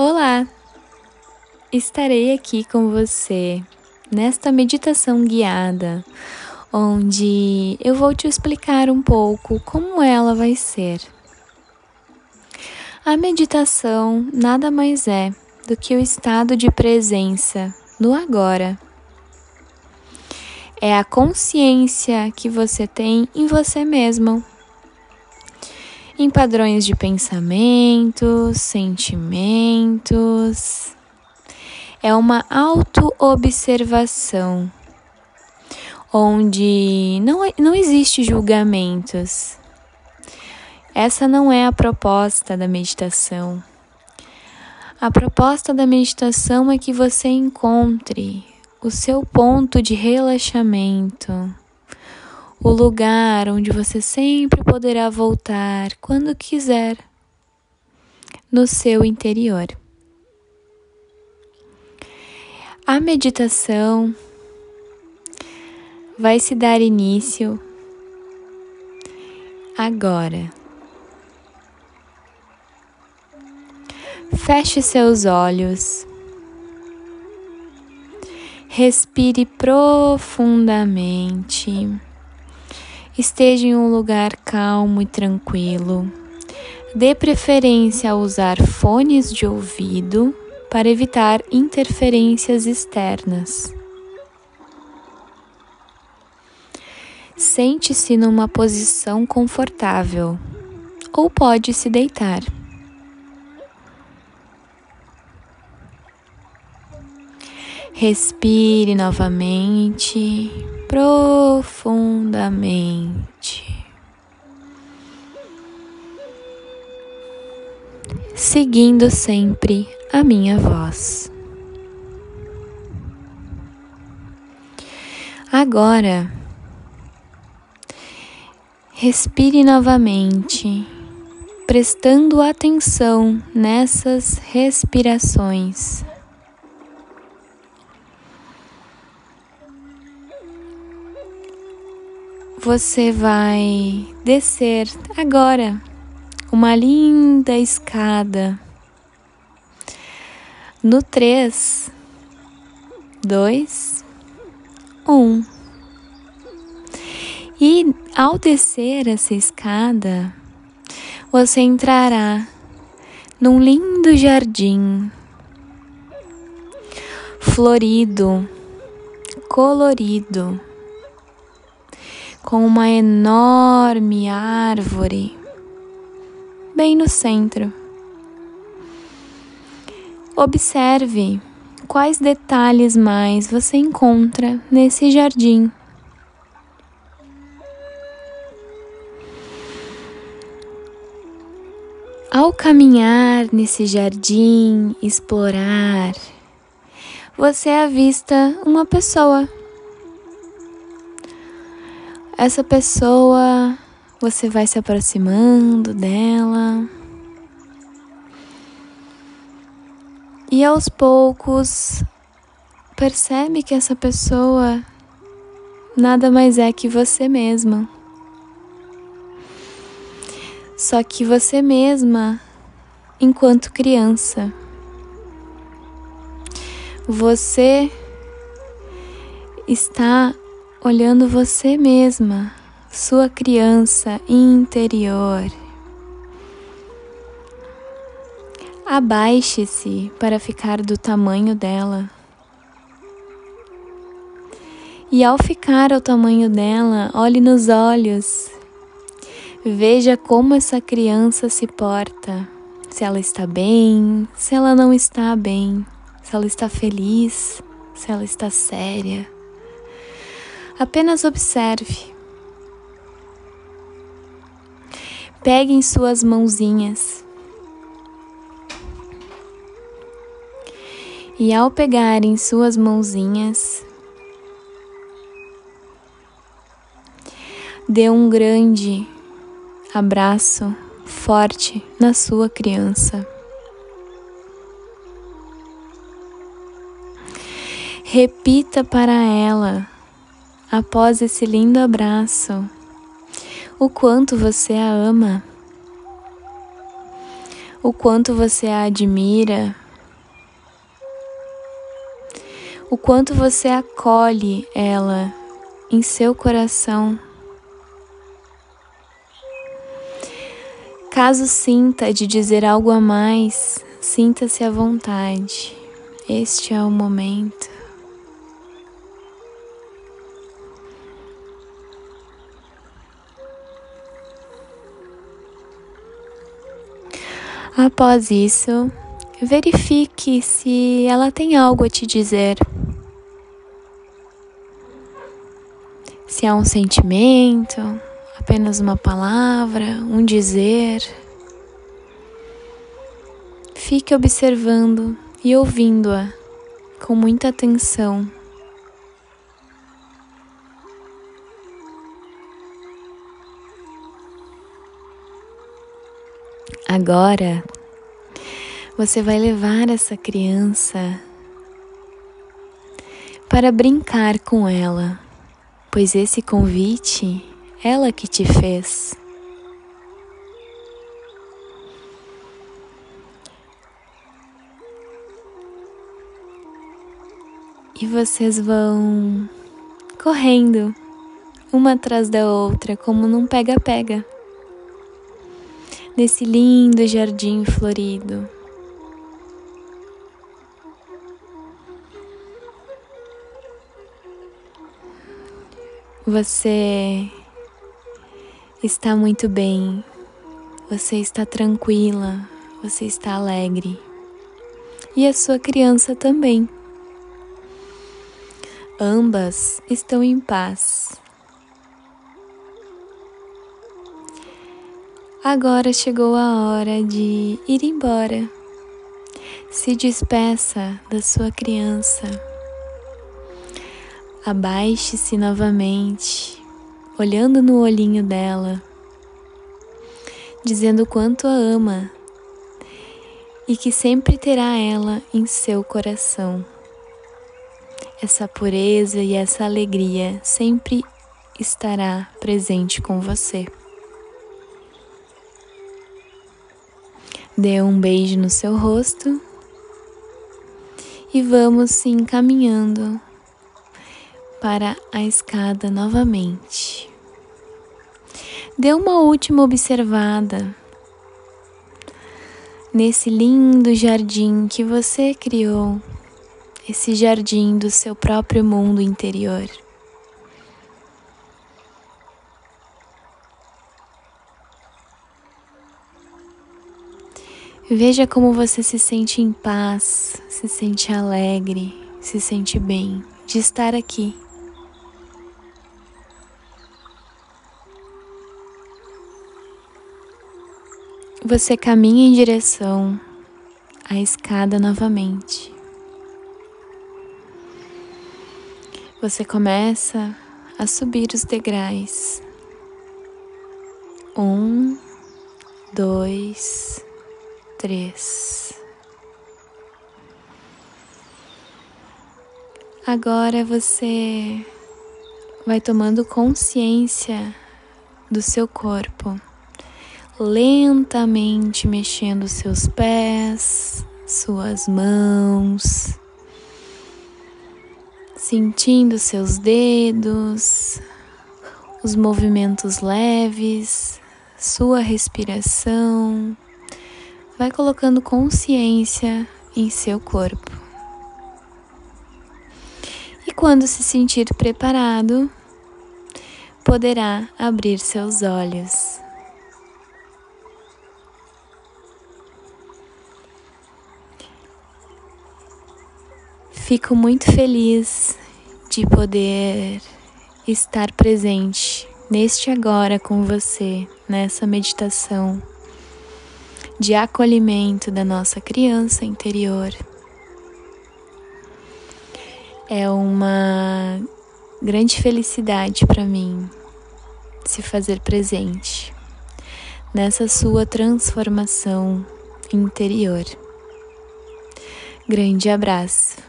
Olá! Estarei aqui com você nesta meditação guiada, onde eu vou te explicar um pouco como ela vai ser. A meditação nada mais é do que o estado de presença no agora. É a consciência que você tem em você mesmo em padrões de pensamentos, sentimentos. É uma auto-observação onde não, não existe julgamentos. Essa não é a proposta da meditação. A proposta da meditação é que você encontre o seu ponto de relaxamento o lugar onde você sempre poderá voltar quando quiser no seu interior. A meditação vai se dar início agora. Feche seus olhos. Respire profundamente. Esteja em um lugar calmo e tranquilo. Dê preferência a usar fones de ouvido para evitar interferências externas. Sente-se numa posição confortável ou pode se deitar. Respire novamente profundamente. Seguindo sempre a minha voz. Agora, respire novamente, prestando atenção nessas respirações. Você vai descer agora uma linda escada. No 3, 2, 1. E ao descer essa escada, você entrará num lindo jardim florido, colorido com uma enorme árvore bem no centro. Observe quais detalhes mais você encontra nesse jardim. Ao caminhar nesse jardim, explorar, você avista uma pessoa essa pessoa, você vai se aproximando dela. E aos poucos, percebe que essa pessoa nada mais é que você mesma. Só que você mesma, enquanto criança, você está olhando você mesma, sua criança interior. Abaixe-se para ficar do tamanho dela. E ao ficar ao tamanho dela, olhe nos olhos. Veja como essa criança se porta. Se ela está bem, se ela não está bem, se ela está feliz, se ela está séria. Apenas observe. Pegue em suas mãozinhas. E ao pegar em suas mãozinhas, dê um grande abraço forte na sua criança. Repita para ela após esse lindo abraço, o quanto você a ama, o quanto você a admira, o quanto você acolhe ela em seu coração. Caso sinta de dizer algo a mais, sinta-se à vontade. Este é o momento. Após isso, verifique se ela tem algo a te dizer. Se há um sentimento, apenas uma palavra, um dizer. Fique observando e ouvindo-a com muita atenção. Agora você vai levar essa criança para brincar com ela, pois esse convite ela que te fez. E vocês vão correndo uma atrás da outra, como num pega-pega nesse lindo jardim florido. Você está muito bem, você está tranquila, você está alegre. E a sua criança também. Ambas estão em paz. Agora chegou a hora de ir embora. Se despeça da sua criança. Abaixe-se novamente, olhando no olhinho dela, dizendo quanto a ama e que sempre terá ela em seu coração. Essa pureza e essa alegria sempre estará presente com você. Dê um beijo no seu rosto e vamos se encaminhando para a escada novamente. Dê uma última observada nesse lindo jardim que você criou, esse jardim do seu próprio mundo interior. Veja como você se sente em paz, se sente alegre, se sente bem de estar aqui. Você caminha em direção à escada novamente. Você começa a subir os degraus. Um, dois, três. Agora você vai tomando consciência do seu corpo, lentamente mexendo seus pés, suas mãos, sentindo seus dedos, os movimentos leves, sua respiração vai colocando consciência em seu corpo. E quando se sentir preparado, poderá abrir seus olhos. Fico muito feliz de poder estar presente neste agora com você, nessa meditação de acolhimento da nossa criança interior. É uma grande felicidade para mim se fazer presente nessa sua transformação interior. Grande abraço.